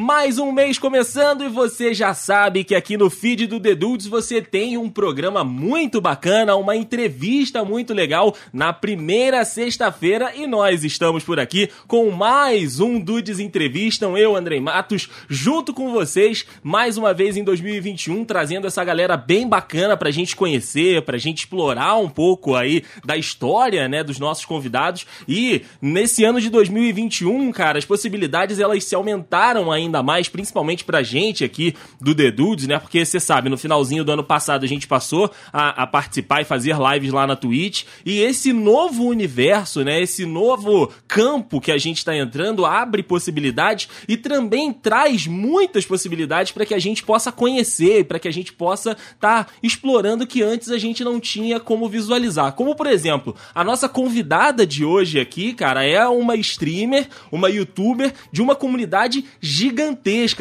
Mais um mês começando e você já sabe que aqui no feed do The Dudes você tem um programa muito bacana, uma entrevista muito legal na primeira sexta-feira e nós estamos por aqui com mais um Dudes Entrevistam, eu, Andrei Matos, junto com vocês, mais uma vez em 2021, trazendo essa galera bem bacana pra gente conhecer, pra gente explorar um pouco aí da história, né, dos nossos convidados. E nesse ano de 2021, cara, as possibilidades elas se aumentaram ainda mais, principalmente pra gente aqui do The Dudes, né? Porque você sabe, no finalzinho do ano passado a gente passou a, a, participar e fazer lives lá na Twitch. E esse novo universo, né? Esse novo campo que a gente tá entrando abre possibilidades e também traz muitas possibilidades para que a gente possa conhecer, para que a gente possa estar tá explorando que antes a gente não tinha como visualizar. Como, por exemplo, a nossa convidada de hoje aqui, cara, é uma streamer, uma youtuber de uma comunidade gigantesca.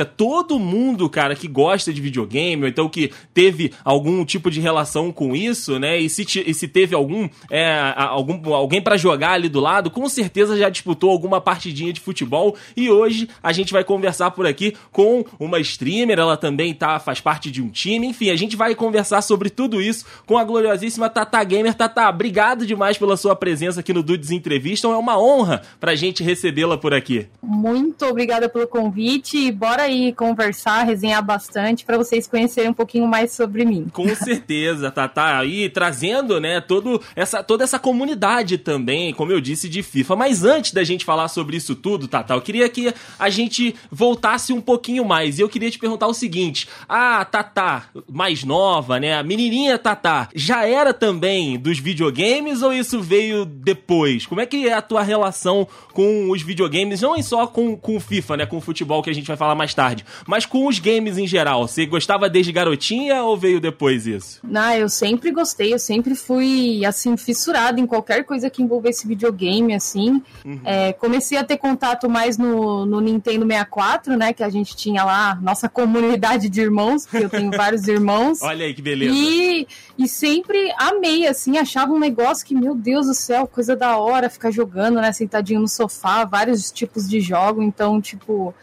Todo mundo, cara, que gosta de videogame, ou então que teve algum tipo de relação com isso, né? E se, e se teve algum, é, algum alguém para jogar ali do lado, com certeza já disputou alguma partidinha de futebol. E hoje a gente vai conversar por aqui com uma streamer, ela também tá, faz parte de um time. Enfim, a gente vai conversar sobre tudo isso com a gloriosíssima Tata Gamer. Tata, obrigado demais pela sua presença aqui no Dudes Entrevista. É uma honra pra gente recebê-la por aqui. Muito obrigada pelo convite. Bora aí conversar, resenhar bastante para vocês conhecerem um pouquinho mais sobre mim. Com certeza, Tata. Tá aí trazendo, né, todo essa, toda essa comunidade também, como eu disse, de FIFA. Mas antes da gente falar sobre isso tudo, Tata, eu queria que a gente voltasse um pouquinho mais. E eu queria te perguntar o seguinte: a Tata, mais nova, né, a menininha Tata, já era também dos videogames ou isso veio depois? Como é que é a tua relação com os videogames? Não só com, com o FIFA, né, com o futebol que a gente vai falar mais tarde, mas com os games em geral. Você gostava desde garotinha ou veio depois isso? Não, eu sempre gostei, eu sempre fui, assim, fissurada em qualquer coisa que envolvesse videogame, assim. Uhum. É, comecei a ter contato mais no, no Nintendo 64, né, que a gente tinha lá, nossa comunidade de irmãos, porque eu tenho vários irmãos. Olha aí que beleza. E, e sempre amei, assim, achava um negócio que, meu Deus do céu, coisa da hora, ficar jogando, né, sentadinho no sofá, vários tipos de jogo, então, tipo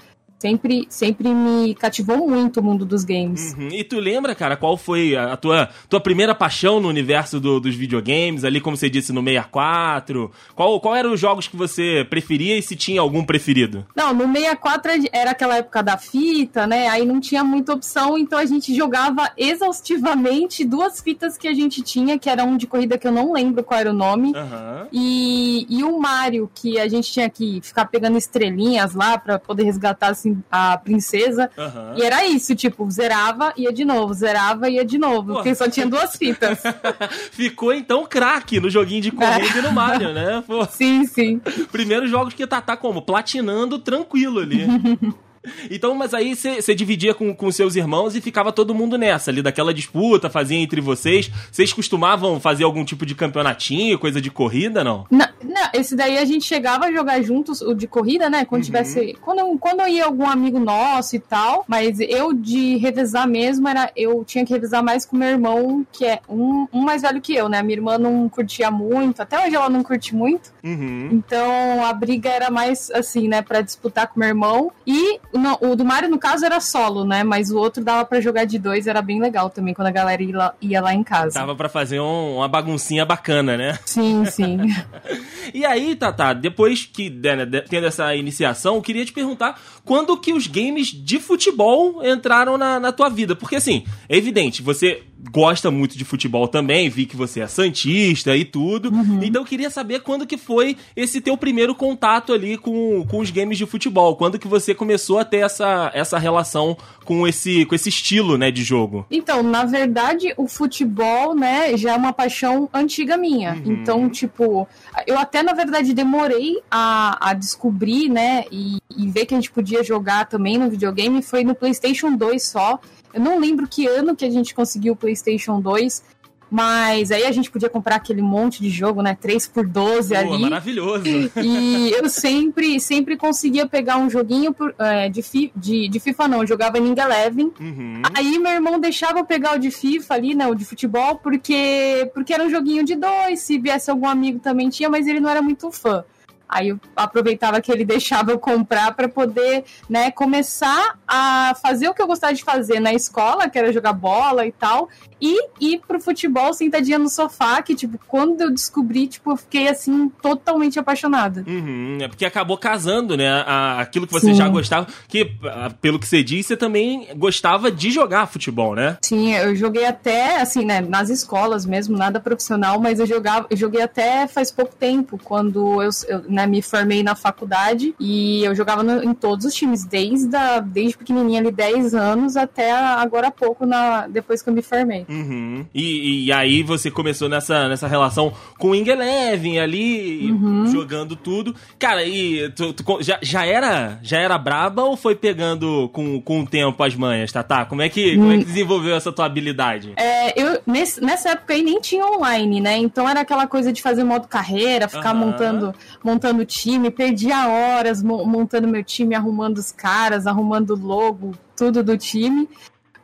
sempre, sempre me cativou muito o mundo dos games. Uhum. E tu lembra, cara, qual foi a tua, tua primeira paixão no universo do, dos videogames, ali, como você disse, no 64? Qual, qual eram os jogos que você preferia e se tinha algum preferido? Não, no 64 era aquela época da fita, né? Aí não tinha muita opção, então a gente jogava exaustivamente duas fitas que a gente tinha, que era um de corrida que eu não lembro qual era o nome, uhum. e, e o Mario, que a gente tinha que ficar pegando estrelinhas lá para poder resgatar assim a princesa. Uhum. E era isso, tipo, zerava, ia de novo, zerava, ia de novo. Pô. Porque só tinha duas fitas. Ficou então craque no joguinho de corrida é. e no Mario, né? Pô. Sim, sim. Primeiros jogos que tá, tá como? Platinando tranquilo ali. Então, mas aí você dividia com, com seus irmãos e ficava todo mundo nessa, ali daquela disputa, fazia entre vocês. Vocês costumavam fazer algum tipo de campeonatinho, coisa de corrida, não? Não, não esse daí a gente chegava a jogar juntos, o de corrida, né? Quando uhum. tivesse. Quando, quando ia algum amigo nosso e tal, mas eu de revezar mesmo, era eu tinha que revezar mais com meu irmão, que é um, um mais velho que eu, né? Minha irmã não curtia muito, até hoje ela não curte muito. Uhum. Então a briga era mais assim, né, para disputar com meu irmão. E não, o do Mario, no caso, era solo, né? Mas o outro dava para jogar de dois, era bem legal também, quando a galera ia lá, ia lá em casa. Dava para fazer um, uma baguncinha bacana, né? Sim, sim. e aí, Tata, depois que né, tendo essa iniciação, eu queria te perguntar quando que os games de futebol entraram na, na tua vida? Porque assim, é evidente, você gosta muito de futebol também, vi que você é santista e tudo. Uhum. Então eu queria saber quando que foi esse teu primeiro contato ali com, com os games de futebol, quando que você começou a ter essa, essa relação com esse, com esse estilo, né, de jogo. Então, na verdade, o futebol, né, já é uma paixão antiga minha. Uhum. Então, tipo, eu até, na verdade, demorei a, a descobrir, né, e, e ver que a gente podia jogar também no videogame, foi no PlayStation 2 só. Eu não lembro que ano que a gente conseguiu o PlayStation 2, mas aí a gente podia comprar aquele monte de jogo, né? 3 por 12 Pô, ali. Maravilhoso. E eu sempre, sempre conseguia pegar um joguinho por, é, de, fi, de, de, FIFA, não. Eu jogava Ning Eleven. Uhum. Aí meu irmão deixava eu pegar o de FIFA ali, né? O de futebol, porque, porque era um joguinho de dois. Se viesse algum amigo também tinha, mas ele não era muito fã. Aí eu aproveitava que ele deixava eu comprar para poder, né, começar a fazer o que eu gostava de fazer na escola, que era jogar bola e tal, e ir pro futebol sentadinha no sofá, que, tipo, quando eu descobri, tipo, eu fiquei, assim, totalmente apaixonada. Uhum, é porque acabou casando, né, a, aquilo que você Sim. já gostava, que, pelo que você disse, você também gostava de jogar futebol, né? Sim, eu joguei até, assim, né, nas escolas mesmo, nada profissional, mas eu jogava, eu joguei até faz pouco tempo, quando eu, eu né, me formei na faculdade e eu jogava no, em todos os times, desde, a, desde pequenininha ali, 10 anos, até agora há pouco, na, depois que eu me formei. Uhum. E, e, aí você começou nessa, nessa relação com o Wing Eleven ali, uhum. jogando tudo. Cara, e tu, tu, já, já, era, já era braba ou foi pegando com, com o tempo as manhas, tá? tá? Como é que, como é que hum. desenvolveu essa tua habilidade? É, eu, nesse, nessa época aí nem tinha online, né? Então era aquela coisa de fazer modo carreira, ficar uhum. montando, montando time, perdia horas montando meu time, arrumando os caras, arrumando o logo, tudo do time.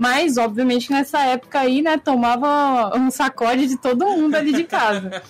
Mas, obviamente, nessa época aí, né, tomava um sacode de todo mundo ali de casa.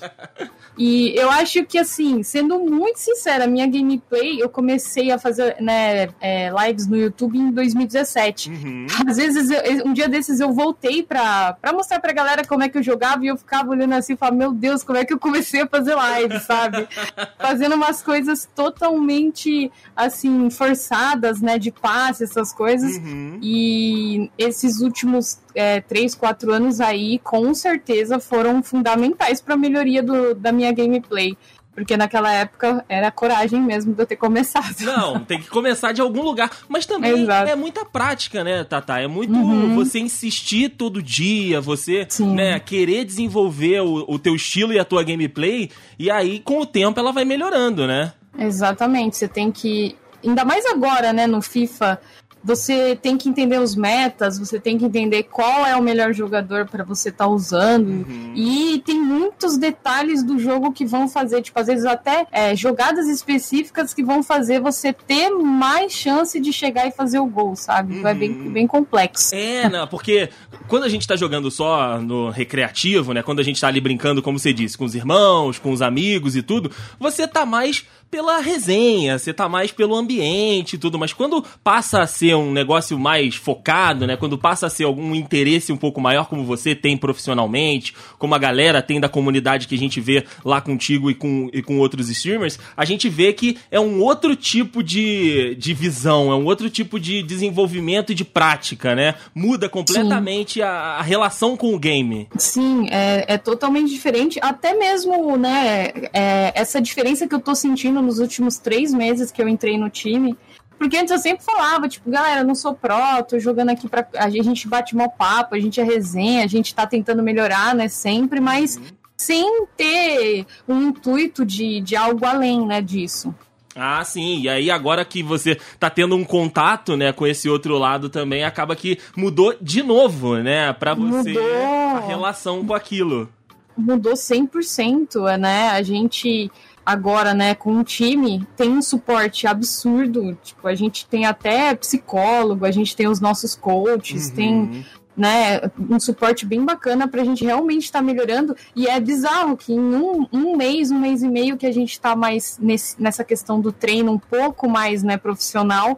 E eu acho que, assim, sendo muito sincera, minha gameplay, eu comecei a fazer né, é, lives no YouTube em 2017. Uhum. Às vezes, eu, um dia desses eu voltei pra, pra mostrar pra galera como é que eu jogava e eu ficava olhando assim e falava, meu Deus, como é que eu comecei a fazer live, sabe? Fazendo umas coisas totalmente, assim, forçadas, né, de passe, essas coisas. Uhum. E esses últimos é, 3, 4 anos aí, com certeza foram fundamentais para a melhoria do, da minha gameplay. Porque naquela época era coragem mesmo de eu ter começado. Não, tem que começar de algum lugar. Mas também Exato. é muita prática, né, Tata? É muito uhum. você insistir todo dia, você né, querer desenvolver o, o teu estilo e a tua gameplay. E aí, com o tempo, ela vai melhorando, né? Exatamente. Você tem que. Ainda mais agora, né, no FIFA você tem que entender os metas, você tem que entender qual é o melhor jogador para você estar tá usando. Uhum. E tem muitos detalhes do jogo que vão fazer, tipo, às vezes até é, jogadas específicas que vão fazer você ter mais chance de chegar e fazer o gol, sabe? Uhum. É bem, bem complexo. É, não, porque quando a gente tá jogando só no recreativo, né? Quando a gente tá ali brincando, como você disse, com os irmãos, com os amigos e tudo, você tá mais pela resenha, você tá mais pelo ambiente e tudo, mas quando passa a ser um negócio mais focado, né? Quando passa a ser algum interesse um pouco maior, como você tem profissionalmente, como a galera tem da comunidade que a gente vê lá contigo e com, e com outros streamers, a gente vê que é um outro tipo de, de visão, é um outro tipo de desenvolvimento e de prática, né? Muda completamente a, a, relação com o game. Sim, é, é totalmente diferente. Até mesmo, né, é, essa diferença que eu tô sentindo nos últimos três meses que eu entrei no time. Porque antes eu sempre falava, tipo, galera, eu não sou pró, tô jogando aqui pra. A gente bate mó papo, a gente é resenha, a gente tá tentando melhorar, né, sempre, mas uhum. sem ter um intuito de, de algo além, né, disso. Ah, sim. E aí, agora que você tá tendo um contato, né, com esse outro lado também, acaba que mudou de novo, né, pra você mudou. a relação com aquilo. Mudou 100%, né? A gente agora, né, com um time, tem um suporte absurdo. Tipo, a gente tem até psicólogo, a gente tem os nossos coaches, uhum. tem né, um suporte bem bacana para a gente realmente estar tá melhorando. E é bizarro que em um, um, mês, um mês e meio que a gente está mais nesse, nessa questão do treino um pouco mais né, profissional,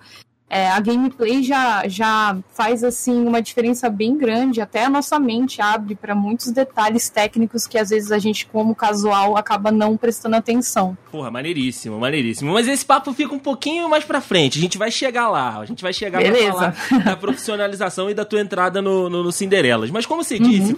é, a gameplay já, já faz assim uma diferença bem grande, até a nossa mente abre para muitos detalhes técnicos que às vezes a gente, como casual, acaba não prestando atenção. Porra, maneiríssimo, maneiríssimo. Mas esse papo fica um pouquinho mais pra frente, a gente vai chegar lá, a gente vai chegar Beleza. pra falar da profissionalização e da tua entrada no, no, no Cinderelas. Mas como você disse, uhum.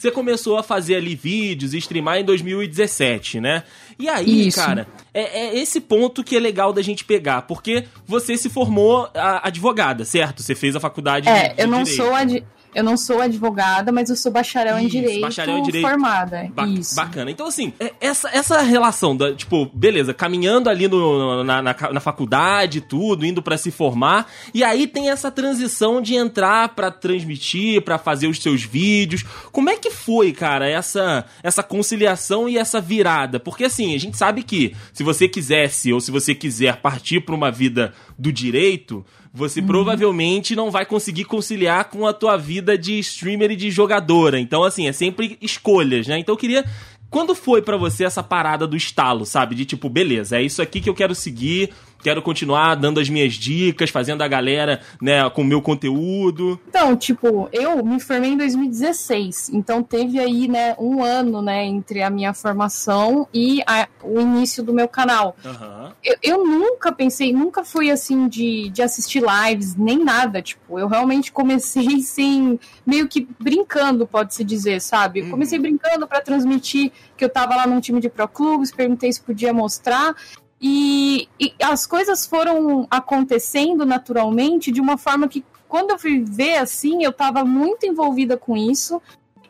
Você começou a fazer ali vídeos e streamar em 2017, né? E aí, Isso. cara, é, é, esse ponto que é legal da gente pegar, porque você se formou a, advogada, certo? Você fez a faculdade é, de, de eu não direito. sou ad, eu não sou advogada, mas eu sou bacharel Isso, em direito, bacharel em direito formada. Ba Isso. Bacana. Então, assim, é, essa, essa relação da, tipo, beleza, caminhando ali no, na, na, na faculdade, tudo, indo para se formar, e aí tem essa transição de entrar para transmitir, para fazer os seus vídeos. Como é que foi, cara, essa, essa conciliação e essa virada? Porque, assim, a gente sabe que se você quisesse ou se você quiser partir para uma vida do direito, você uhum. provavelmente não vai conseguir conciliar com a tua vida de streamer e de jogadora. Então, assim, é sempre escolhas, né? Então eu queria Quando foi para você essa parada do estalo, sabe? De tipo, beleza, é isso aqui que eu quero seguir, quero continuar dando as minhas dicas, fazendo a galera, né, com o meu conteúdo. Então, tipo, eu me formei em 2016, então teve aí, né, um ano, né, entre a minha formação e a, o início do meu canal. Uhum. Eu, eu, nunca pensei, nunca fui assim de, de assistir lives, nem nada, tipo, eu realmente comecei sem, meio que brincando, pode-se dizer, sabe? Uhum. Comecei brincando para transmitir que eu tava lá num time de pro clubes, perguntei se podia mostrar, e, e, as coisas foram acontecendo naturalmente de uma forma que, quando eu fui ver assim, eu estava muito envolvida com isso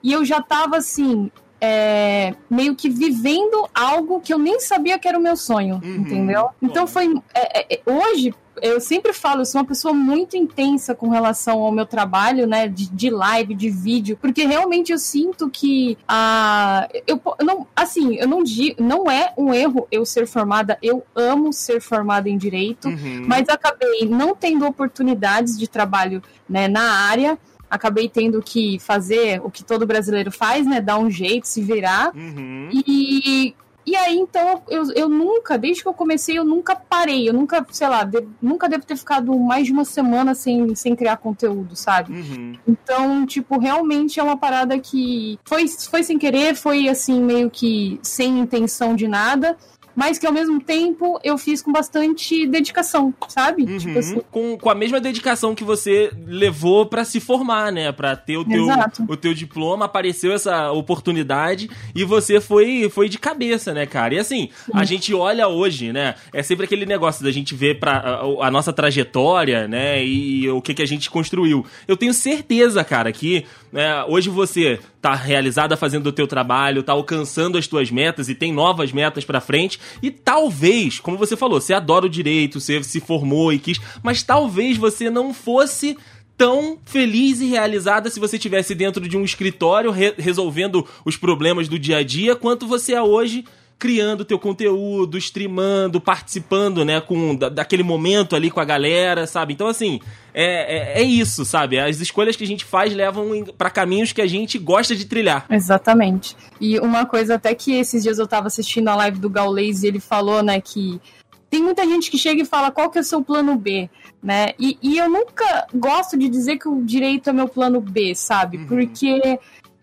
e eu já estava assim, é, meio que vivendo algo que eu nem sabia que era o meu sonho, uhum. entendeu? Então foi. É, é, hoje, eu sempre falo, eu sou uma pessoa muito intensa com relação ao meu trabalho, né, de, de live, de vídeo, porque realmente eu sinto que a uh, eu não, assim, eu não digo, não é um erro eu ser formada, eu amo ser formada em direito, uhum. mas acabei não tendo oportunidades de trabalho, né, na área acabei tendo que fazer o que todo brasileiro faz, né? Dar um jeito, se virar. Uhum. E e aí, então, eu, eu nunca, desde que eu comecei, eu nunca parei. Eu nunca, sei lá, de, nunca devo ter ficado mais de uma semana sem, sem criar conteúdo, sabe? Uhum. Então, tipo, realmente é uma parada que foi, foi sem querer, foi assim, meio que sem intenção de nada mas que ao mesmo tempo eu fiz com bastante dedicação, sabe? Uhum. Tipo assim. com, com a mesma dedicação que você levou para se formar, né? Para ter o teu, o teu diploma, apareceu essa oportunidade e você foi, foi de cabeça, né, cara? E assim, Sim. a gente olha hoje, né? É sempre aquele negócio da gente ver pra, a, a nossa trajetória, né? E, e o que, que a gente construiu. Eu tenho certeza, cara, que né, hoje você tá realizada fazendo o teu trabalho, tá alcançando as tuas metas e tem novas metas para frente e talvez, como você falou, você adora o direito, você se formou e quis, mas talvez você não fosse tão feliz e realizada se você tivesse dentro de um escritório re resolvendo os problemas do dia a dia quanto você é hoje criando teu conteúdo, streamando, participando, né, com da, daquele momento ali com a galera, sabe? Então, assim, é, é, é isso, sabe? As escolhas que a gente faz levam para caminhos que a gente gosta de trilhar. Exatamente. E uma coisa até que esses dias eu tava assistindo a live do Gaules e ele falou, né, que tem muita gente que chega e fala qual que é o seu plano B, né? E, e eu nunca gosto de dizer que o direito é meu plano B, sabe? Uhum. Porque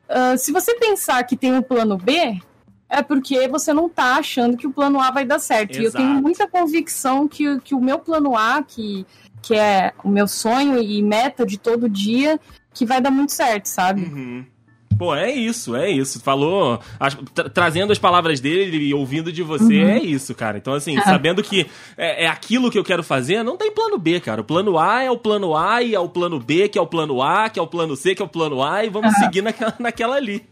uh, se você pensar que tem um plano B, é porque você não tá achando que o plano A vai dar certo. Exato. E eu tenho muita convicção que, que o meu plano A, que, que é o meu sonho e meta de todo dia, que vai dar muito certo, sabe? Uhum. Pô, é isso, é isso. Falou, as, tra trazendo as palavras dele e ouvindo de você, uhum. é isso, cara. Então, assim, é. sabendo que é, é, aquilo que eu quero fazer, não tem plano B, cara. O plano A é o plano A e é o plano B, que é o plano A, que é o plano C, que é o plano A, e vamos seguir naquela, naquela ali.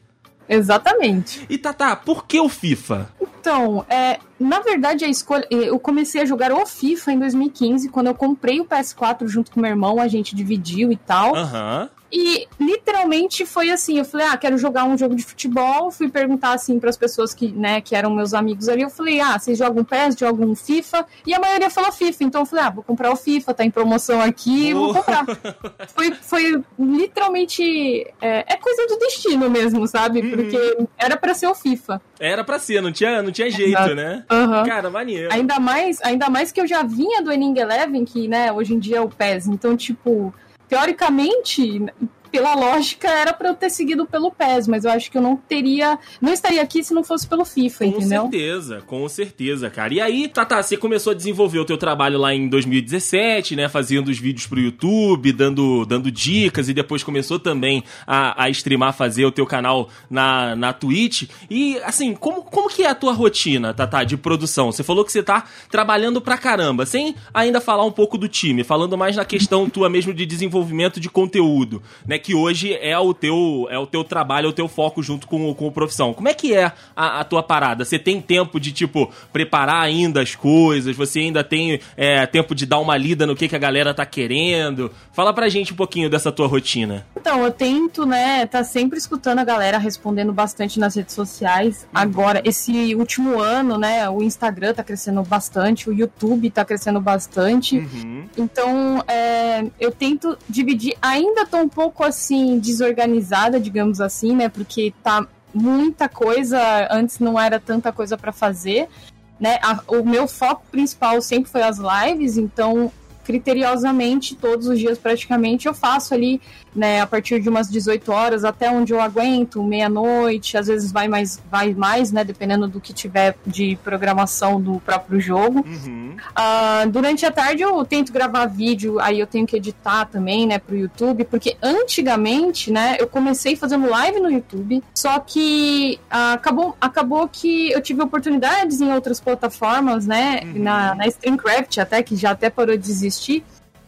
Exatamente. E Tata, por que o FIFA? Então, é, na verdade, a escolha. Eu comecei a jogar o FIFA em 2015, quando eu comprei o PS4 junto com meu irmão, a gente dividiu e tal. Aham. Uhum. E literalmente foi assim, eu falei, ah, quero jogar um jogo de futebol, fui perguntar assim para as pessoas que, né, que eram meus amigos ali, eu falei, ah, vocês jogam PES, jogam FIFA? E a maioria falou FIFA, então eu falei, ah, vou comprar o FIFA, tá em promoção aqui, oh. vou comprar. foi, foi literalmente é, é, coisa do destino mesmo, sabe? Uhum. Porque era para ser o FIFA. Era para ser, não tinha, não tinha jeito, Exato. né? Uhum. Cara, maneiro. Ainda mais, ainda mais que eu já vinha do Enning Eleven, que, né, hoje em dia é o PES, então tipo, teoricamente, pela lógica, era para eu ter seguido pelo PES, mas eu acho que eu não teria. Não estaria aqui se não fosse pelo FIFA, com entendeu? Com certeza, com certeza, cara. E aí, Tata, você começou a desenvolver o teu trabalho lá em 2017, né? Fazendo os vídeos pro YouTube, dando, dando dicas, e depois começou também a, a streamar, fazer o teu canal na, na Twitch. E, assim, como, como que é a tua rotina, Tata, de produção? Você falou que você tá trabalhando pra caramba, sem ainda falar um pouco do time, falando mais na questão tua mesmo de desenvolvimento de conteúdo, né? Que hoje é o teu, é o teu trabalho, é o teu foco junto com, com a profissão. Como é que é a, a tua parada? Você tem tempo de, tipo, preparar ainda as coisas? Você ainda tem é, tempo de dar uma lida no que, que a galera tá querendo? Fala pra gente um pouquinho dessa tua rotina. Então, eu tento, né, tá sempre escutando a galera, respondendo bastante nas redes sociais. Agora, esse último ano, né, o Instagram tá crescendo bastante, o YouTube tá crescendo bastante. Uhum. Então, é, eu tento dividir, ainda tô um pouco assim, desorganizada, digamos assim, né? Porque tá muita coisa, antes não era tanta coisa para fazer, né? A, o meu foco principal sempre foi as lives, então criteriosamente todos os dias praticamente eu faço ali né, a partir de umas 18 horas até onde eu aguento, meia-noite, às vezes vai mais, vai mais, né, dependendo do que tiver de programação do próprio jogo. Uhum. Uh, durante a tarde eu tento gravar vídeo, aí eu tenho que editar também, né, pro YouTube, porque antigamente, né, eu comecei fazendo live no YouTube, só que uh, acabou, acabou que eu tive oportunidades em outras plataformas, né, uhum. na, na Streamcraft até, que já até parou de existir,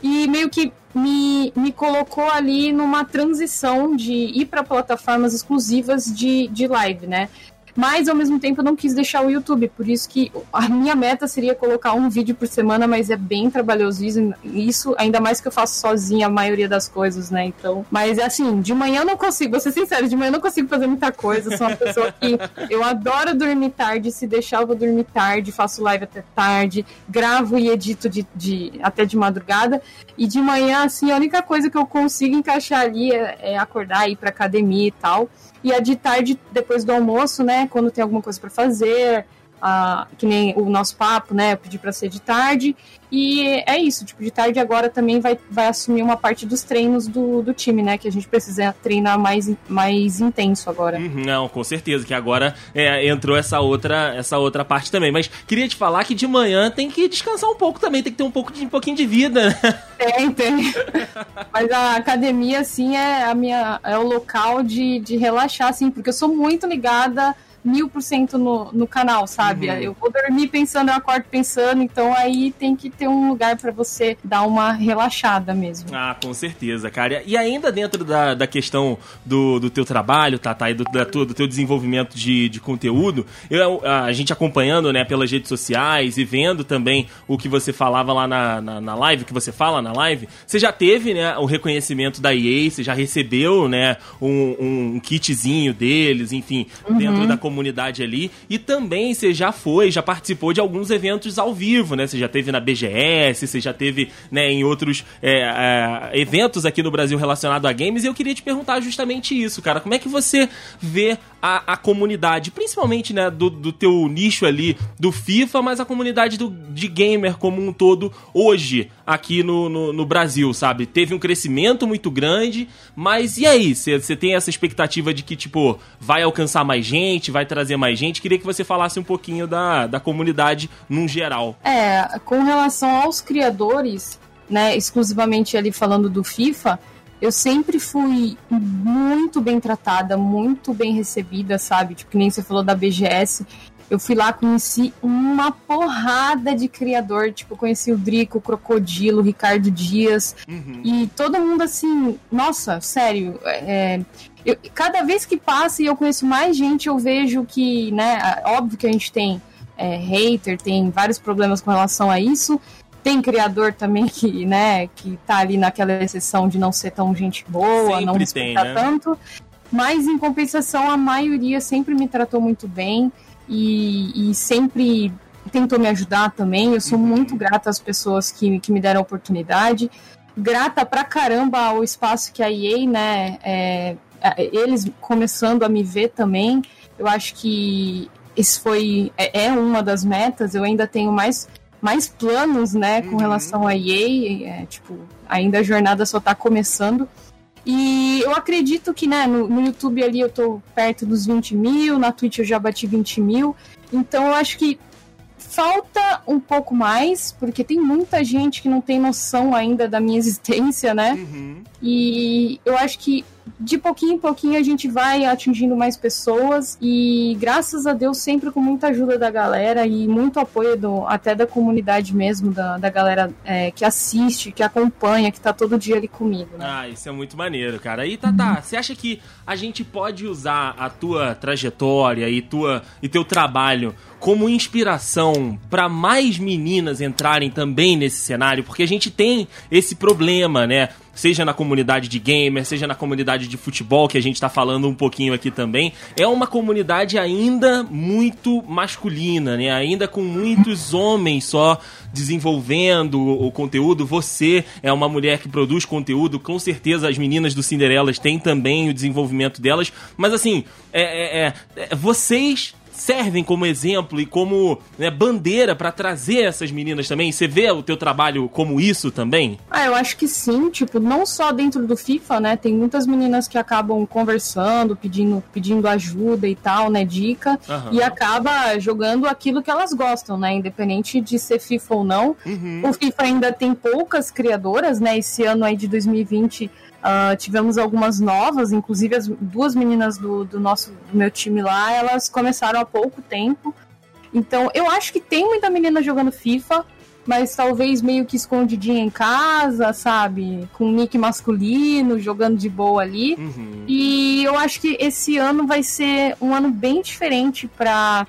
e meio que me, me colocou ali numa transição de ir para plataformas exclusivas de, de live, né? Mas ao mesmo tempo eu não quis deixar o YouTube, por isso que a minha meta seria colocar um vídeo por semana, mas é bem trabalhoso isso, ainda mais que eu faço sozinha a maioria das coisas, né? Então, mas assim, de manhã eu não consigo, vou ser sincero, de manhã eu não consigo fazer muita coisa, sou uma pessoa que eu adoro dormir tarde, se deixar eu vou dormir tarde, faço live até tarde, gravo e edito de, de até de madrugada, e de manhã, assim, a única coisa que eu consigo encaixar ali é, é acordar, ir pra academia e tal. E a de tarde, depois do almoço, né? Quando tem alguma coisa para fazer, ah, que nem o nosso papo, né? Eu pedi para ser de tarde. E é isso, tipo, de tarde agora também vai, vai assumir uma parte dos treinos do, do time, né? Que a gente precisa treinar mais, mais intenso agora. Uhum, não, com certeza, que agora é, entrou essa outra, essa outra parte também. Mas queria te falar que de manhã tem que descansar um pouco também, tem que ter um pouco de um pouquinho de vida, né? Tem, tem. Mas a academia, assim, é a minha. é o local de, de relaxar, assim, porque eu sou muito ligada mil por cento no, canal, sabe? Uhum. Eu vou dormir pensando, eu acordo pensando, então aí tem que ter um lugar para você dar uma relaxada mesmo. Ah, com certeza, cara. E ainda dentro da, da questão do, do teu trabalho, Tata, e do, da do teu desenvolvimento de, de conteúdo, eu, a gente acompanhando, né, pelas redes sociais e vendo também o que você falava lá na, na, na live, o que você fala na live, você já teve, né, o reconhecimento da EA, você já recebeu, né, um, um kitzinho deles, enfim, uhum. dentro da comunidade comunidade ali. E também você já foi, já participou de alguns eventos ao vivo, né? Você já teve na BGS, você já teve né, em outros é, é, eventos aqui no Brasil relacionado a games. E eu queria te perguntar justamente isso, cara. Como é que você vê a, a comunidade, principalmente né, do, do teu nicho ali do FIFA, mas a comunidade do, de gamer como um todo hoje aqui no, no, no Brasil, sabe? Teve um crescimento muito grande, mas e aí? Você tem essa expectativa de que, tipo, vai alcançar mais gente, vai trazer mais gente? Queria que você falasse um pouquinho da, da comunidade num geral. É, com relação aos criadores, né, exclusivamente ali falando do FIFA, eu sempre fui muito bem tratada, muito bem recebida, sabe? Tipo, que nem você falou da BGS. Eu fui lá, conheci uma porrada de criador. Tipo, conheci o Drico, o Crocodilo, o Ricardo Dias. Uhum. E todo mundo assim, nossa, sério. É, eu, cada vez que passa e eu conheço mais gente, eu vejo que, né, óbvio que a gente tem é, hater, tem vários problemas com relação a isso. Tem criador também que, né, que tá ali naquela exceção de não ser tão gente boa, sempre não respeitar tem, né? tanto. Mas em compensação, a maioria sempre me tratou muito bem e, e sempre tentou me ajudar também. Eu sou uhum. muito grata às pessoas que, que me deram a oportunidade. Grata pra caramba ao espaço que a EA, né, é, é, eles começando a me ver também. Eu acho que isso foi é, é uma das metas. Eu ainda tenho mais mais planos, né, com uhum. relação a EA, é, tipo, ainda a jornada só tá começando. E eu acredito que, né, no, no, YouTube ali eu tô perto dos 20 mil, na Twitch eu já bati 20 mil. Então eu acho que falta um pouco mais, porque tem muita gente que não tem noção ainda da minha existência, né? Uhum. E eu acho que de pouquinho em pouquinho a gente vai atingindo mais pessoas e graças a Deus sempre com muita ajuda da galera e muito apoio do, até da comunidade mesmo, da, da galera é, que assiste, que acompanha, que tá todo dia ali comigo. Né? Ah, isso é muito maneiro, cara. E Tata, uhum. você acha que a gente pode usar a tua trajetória e, tua, e teu trabalho como inspiração para mais meninas entrarem também nesse cenário? Porque a gente tem esse problema, né? Seja na comunidade de gamer, seja na comunidade de futebol, que a gente tá falando um pouquinho aqui também, é uma comunidade ainda muito masculina, né? Ainda com muitos homens só desenvolvendo o conteúdo. Você é uma mulher que produz conteúdo, com certeza as meninas do Cinderelas têm também o desenvolvimento delas, mas assim, é, é, é vocês servem como exemplo e como né, bandeira para trazer essas meninas também? Você vê o teu trabalho como isso também? Ah, eu acho que sim, tipo, não só dentro do FIFA, né? Tem muitas meninas que acabam conversando, pedindo, pedindo ajuda e tal, né, dica, uhum. e acaba jogando aquilo que elas gostam, né? Independente de ser FIFA ou não. Uhum. O FIFA ainda tem poucas criadoras, né? Esse ano aí de 2020 Uh, tivemos algumas novas, inclusive as duas meninas do, do nosso do meu time lá, elas começaram há pouco tempo. Então, eu acho que tem muita menina jogando FIFA, mas talvez meio que escondidinha em casa, sabe? Com nick masculino, jogando de boa ali. Uhum. E eu acho que esse ano vai ser um ano bem diferente para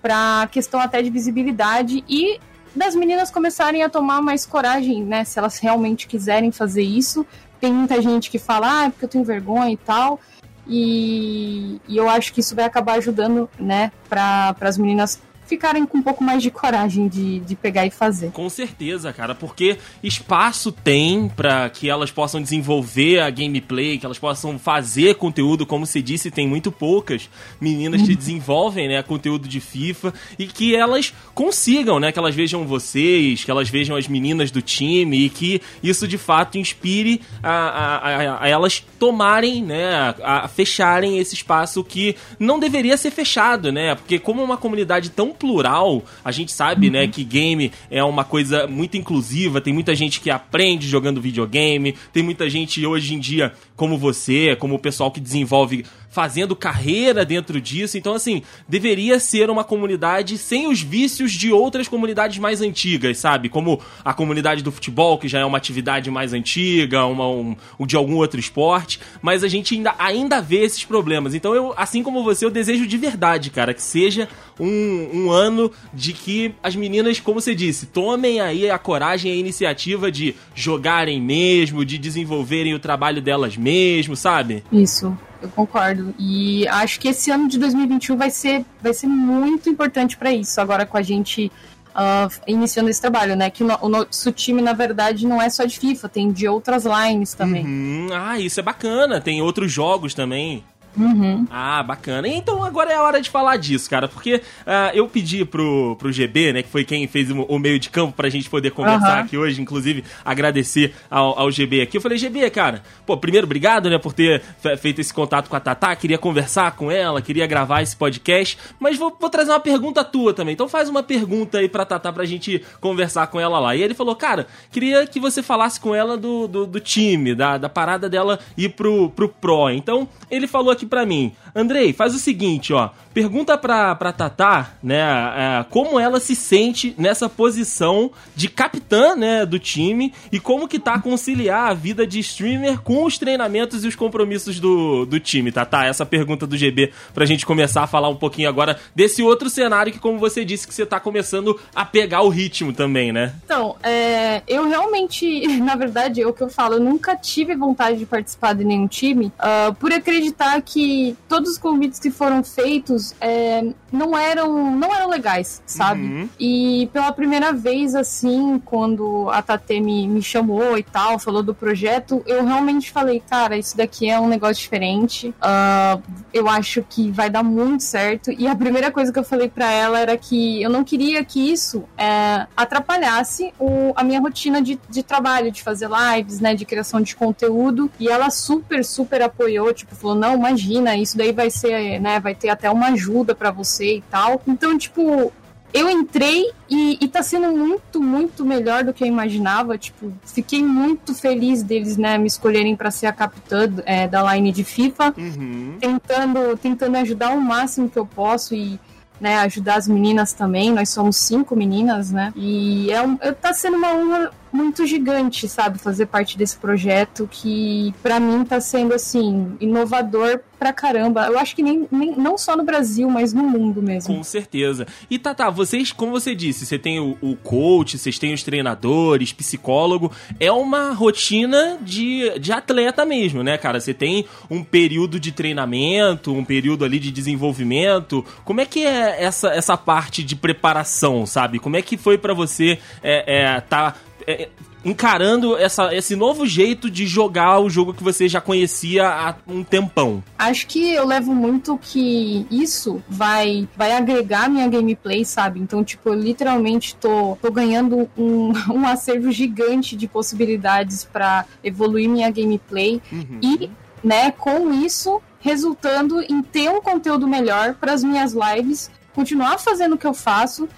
para questão até de visibilidade e das meninas começarem a tomar mais coragem, né? Se elas realmente quiserem fazer isso tem muita gente que fala, ah, é porque eu tenho vergonha e tal. E, e eu acho que isso vai acabar ajudando, né, para as meninas ficarem com um pouco mais de coragem de, de pegar e fazer. Com certeza, cara, porque espaço tem para que elas possam desenvolver a gameplay, que elas possam fazer conteúdo, como se disse, tem muito poucas meninas que uhum. desenvolvem, né, conteúdo de FIFA e que elas consigam, né, que elas vejam vocês, que elas vejam as meninas do time e que isso de fato inspire a, a, a, a elas tomarem, né, a, fecharem esse espaço que não deveria ser fechado, né, porque como uma comunidade tão plural. A gente sabe, né, uhum. né, que game é uma coisa muito inclusiva, tem muita gente que aprende jogando videogame, tem muita gente hoje em dia como você, como o pessoal que desenvolve fazendo carreira dentro disso. Então, assim, deveria ser uma comunidade sem os vícios de outras comunidades mais antigas, sabe? Como a comunidade do futebol, que já é uma atividade mais antiga, uma, um, de algum outro esporte. Mas a gente ainda, ainda vê esses problemas. Então, eu, assim como você, eu desejo de verdade, cara, que seja um, um ano de que as meninas, como você disse, tomem aí a coragem e a iniciativa de jogarem mesmo, de desenvolverem o trabalho delas mesmo, sabe? Isso eu concordo. E acho que esse ano de 2021 vai ser, vai ser muito importante para isso, agora com a gente uh, iniciando esse trabalho, né? Que o, o nosso time, na verdade, não é só de FIFA, tem de outras lines também. Uhum. Ah, isso é bacana, tem outros jogos também. Uhum. Ah, bacana. Então agora é a hora de falar disso, cara, porque uh, eu pedi pro, pro GB, né, que foi quem fez o, o meio de campo pra gente poder conversar uhum. aqui hoje, inclusive agradecer ao, ao GB aqui. Eu falei, GB, cara, pô, primeiro, obrigado, né, por ter feito esse contato com a Tatá, queria conversar com ela, queria gravar esse podcast, mas vou, vou trazer uma pergunta tua também. Então faz uma pergunta aí pra Tatá pra gente conversar com ela lá. E ele falou, cara, queria que você falasse com ela do, do, do time, da, da parada dela ir pro, pro Pro. Então, ele falou aqui para mim. Andrei, faz o seguinte, ó. Pergunta pra, pra Tatá, né, é, como ela se sente nessa posição de capitã, né, do time e como que tá conciliar a vida de streamer com os treinamentos e os compromissos do, do time, Tatá? Essa pergunta do GB pra gente começar a falar um pouquinho agora desse outro cenário que, como você disse, que você tá começando a pegar o ritmo também, né? Então, é, eu realmente, na verdade, é o que eu falo, eu nunca tive vontade de participar de nenhum time uh, por acreditar que todos os convites que foram feitos é, não eram não eram legais, sabe? Uhum. E pela primeira vez, assim, quando a Tate me, me chamou e tal, falou do projeto, eu realmente falei, cara, isso daqui é um negócio diferente. Uh, eu acho que vai dar muito certo. E a primeira coisa que eu falei para ela era que eu não queria que isso é, atrapalhasse o, a minha rotina de, de trabalho, de fazer lives, né, de criação de conteúdo. E ela super, super apoiou, tipo, falou, não, imagina, isso daí vai ser, né, vai ter até uma ajuda para você e tal. Então, tipo, eu entrei e, e tá sendo muito, muito melhor do que eu imaginava. Tipo, fiquei muito feliz deles, né, me escolherem para ser a capitã é, da line de FIFA, uhum. tentando, tentando ajudar o máximo que eu posso e né, ajudar as meninas também. Nós somos cinco meninas, né? E é um, tá sendo uma honra muito gigante, sabe? Fazer parte desse projeto que para mim tá sendo assim inovador pra caramba. Eu acho que nem, nem não só no Brasil, mas no mundo mesmo. Com certeza. E Tata, vocês, como você disse, você tem o, o coach, vocês têm os treinadores, psicólogo. É uma rotina de, de atleta mesmo, né, cara? Você tem um período de treinamento, um período ali de desenvolvimento. Como é que é essa, essa parte de preparação, sabe? Como é que foi para você é, é, tá é, encarando essa, esse novo jeito de jogar o jogo que você já conhecia há um tempão? Acho que eu levo muito que isso vai, vai agregar minha gameplay, sabe? Então, tipo, eu literalmente tô, tô ganhando um, um acervo gigante de possibilidades para evoluir minha gameplay. Uhum. E, né, com isso, resultando em ter um conteúdo melhor para as minhas lives, continuar fazendo o que eu faço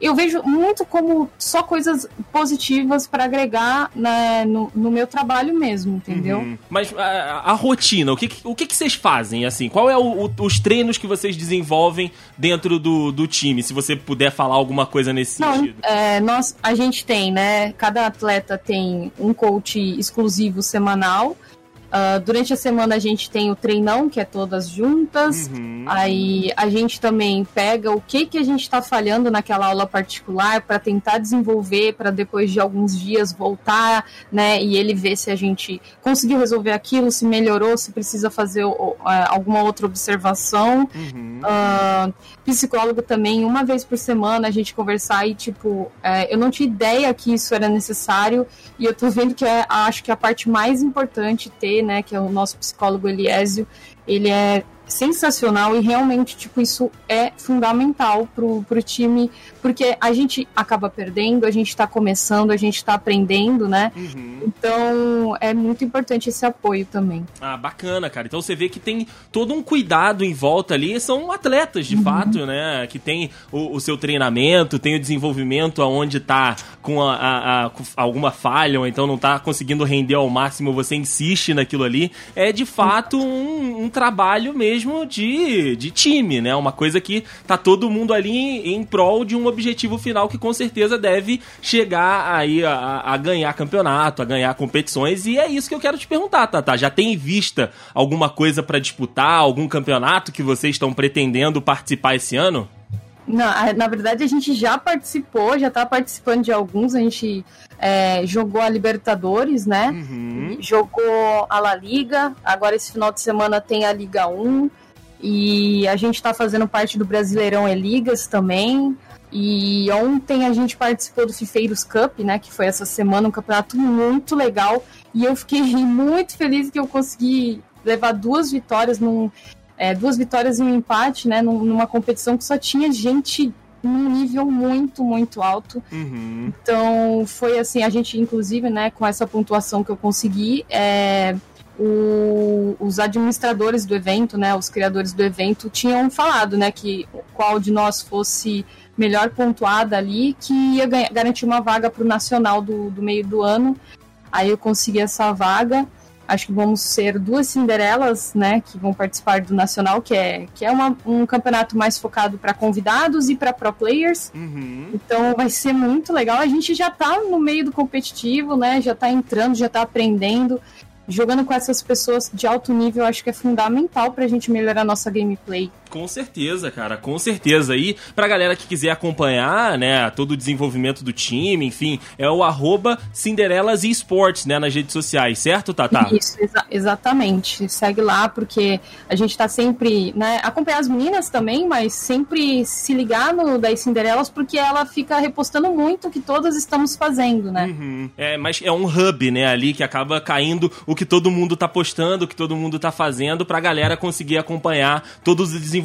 eu vejo muito como só coisas positivas para agregar né, no, no, meu trabalho mesmo, entendeu? Uhum. Mas a, a, rotina, o que, o que, que vocês fazem, assim? Qual é o, o, os treinos que vocês desenvolvem dentro do, do time? Se você puder falar alguma coisa nesse Não, sentido. É, nós, a gente tem, né? Cada atleta tem um coach exclusivo semanal Uh, durante a semana a gente tem o treinão, que é todas juntas. Uhum. Aí a gente também pega o que, que a gente está falhando naquela aula particular para tentar desenvolver, para depois de alguns dias voltar, né? E ele ver se a gente conseguiu resolver aquilo, se melhorou, se precisa fazer uh, alguma outra observação. Uhum. Uh, psicólogo também, uma vez por semana a gente conversar e, tipo, uh, eu não tinha ideia que isso era necessário e eu tô vendo que é, acho que é a parte mais importante ter né, que é o nosso psicólogo Eliésio, ele é sensacional e realmente, tipo, isso é fundamental pro, pro time, porque a gente acaba perdendo, a gente tá começando, a gente tá aprendendo, né? Uhum. Então, é muito importante esse apoio também. Ah, bacana, cara. Então você vê que tem todo um cuidado em volta ali, são atletas, de uhum. fato, né? Que tem o, o, seu treinamento, tem o desenvolvimento aonde tá com a, a, a, alguma falha, ou então não tá conseguindo render ao máximo, você insiste naquilo ali. É, de fato, um, um trabalho mesmo mesmo de, de time, né? Uma coisa que tá todo mundo ali em, em prol de um objetivo final que com certeza deve chegar aí a, a, ganhar campeonato, a ganhar competições. E é isso que eu quero te perguntar, Tata. Já tem em vista alguma coisa para disputar, algum campeonato que vocês estão pretendendo participar esse ano? Não, na verdade a gente já participou, já tá participando de alguns, a gente é, jogou a Libertadores, né? Uhum. Jogou a La Liga, agora esse final de semana tem a Liga 1 e a gente tá fazendo parte do Brasileirão e Ligas também. E ontem a gente participou do Fifeiros Cup, né? Que foi essa semana, um campeonato muito legal. E eu fiquei muito feliz que eu consegui levar duas vitórias num, é, duas vitórias e um empate, né? Numa competição que só tinha gente num nível muito, muito alto. Uhum. Então, foi assim, a gente, inclusive, né, com essa pontuação que eu consegui, é, o, os administradores do evento, né, os criadores do evento, tinham falado, né, que qual de nós fosse melhor pontuada ali, que ia ganhar, garantir uma vaga para o nacional do, do meio do ano. Aí eu consegui essa vaga acho que vamos ser duas Cinderelas, né, que vão participar do Nacional, que é, que é uma, um campeonato mais focado para convidados e para pro players. Uhum. Então vai ser muito legal. A gente já tá no meio do competitivo, né, já tá entrando, já tá aprendendo jogando com essas pessoas de alto nível, acho que é fundamental pra gente melhorar a nossa gameplay. Com certeza, cara, com certeza. E pra galera que quiser acompanhar, né, todo o desenvolvimento do time, enfim, é o arroba Cinderelas Esports, né, nas redes sociais, certo, Tata? Isso, exa exatamente. Segue lá, porque a gente tá sempre, né, acompanhar as meninas também, mas sempre se ligar no das Cinderelas, porque ela fica repostando muito o que todas estamos fazendo, né? Uhum. É, mas é um hub, né, ali que acaba caindo o que todo mundo tá postando, o que todo mundo tá fazendo, pra galera conseguir acompanhar todos os desenvolvimentos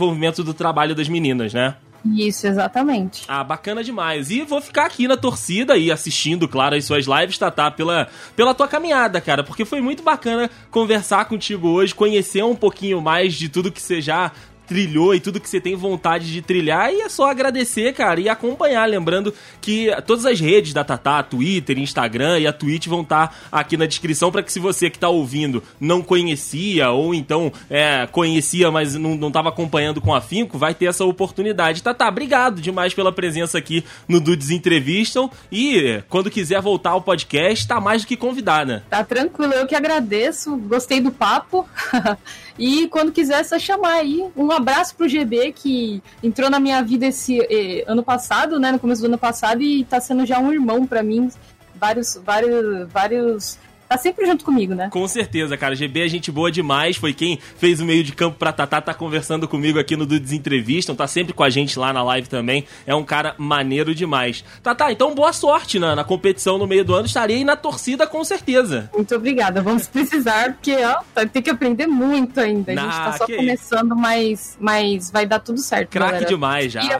do trabalho das meninas, né? Isso, exatamente. Ah, bacana demais. E vou ficar aqui na torcida e assistindo, claro, as suas lives, Tatá, pela, pela tua caminhada, cara, porque foi muito bacana conversar contigo hoje, conhecer um pouquinho mais de tudo que você já trilhou e tudo que você tem vontade de trilhar. E é só agradecer, cara, e acompanhar. Lembrando que todas as redes da Tatá, Twitter, Instagram e a Twitch vão estar tá aqui na descrição para que se você que está ouvindo não conhecia ou então é, conhecia, mas não estava acompanhando com afinco, vai ter essa oportunidade. Tatá, obrigado demais pela presença aqui no Dudes Entrevistam. E quando quiser voltar ao podcast, tá mais do que convidada. Tá tranquilo, eu que agradeço. Gostei do papo. E quando quiser, é só chamar aí. Um abraço pro GB que entrou na minha vida esse eh, ano passado, né? No começo do ano passado, e tá sendo já um irmão para mim. Vários, vários, vários tá sempre junto comigo, né? Com certeza, cara. GB é gente boa demais. Foi quem fez o meio de campo pra Tatá, tá conversando comigo aqui no Dudes Entrevistam, tá sempre com a gente lá na live também. É um cara maneiro demais. Tatá, então boa sorte na, na competição no meio do ano. Estarei aí na torcida com certeza. Muito obrigada. Vamos precisar, porque ó, tem que aprender muito ainda. A gente tá só começando, mas, mas vai dar tudo certo. Craque demais já. E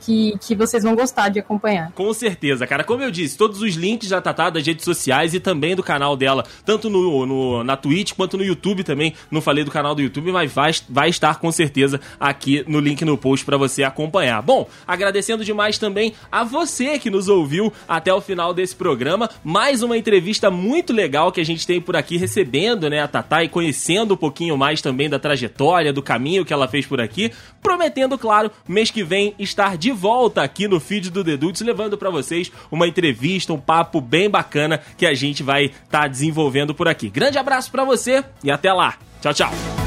que, que vocês vão gostar de acompanhar. Com certeza, cara. Como eu disse, todos os links da Tatá das redes sociais e também do canal dela, tanto no, no, na Twitch quanto no YouTube também. Não falei do canal do YouTube, mas vai, vai estar com certeza aqui no link no post para você acompanhar. Bom, agradecendo demais também a você que nos ouviu até o final desse programa. Mais uma entrevista muito legal que a gente tem por aqui recebendo, né, a Tatá e conhecendo um pouquinho mais também da trajetória, do caminho que ela fez por aqui. Prometendo, claro, mês que vem estar de volta aqui no feed do Dedutos, levando para vocês uma entrevista, um papo bem bacana que a gente vai estar tá desenvolvendo por aqui. Grande abraço para você e até lá. Tchau, tchau.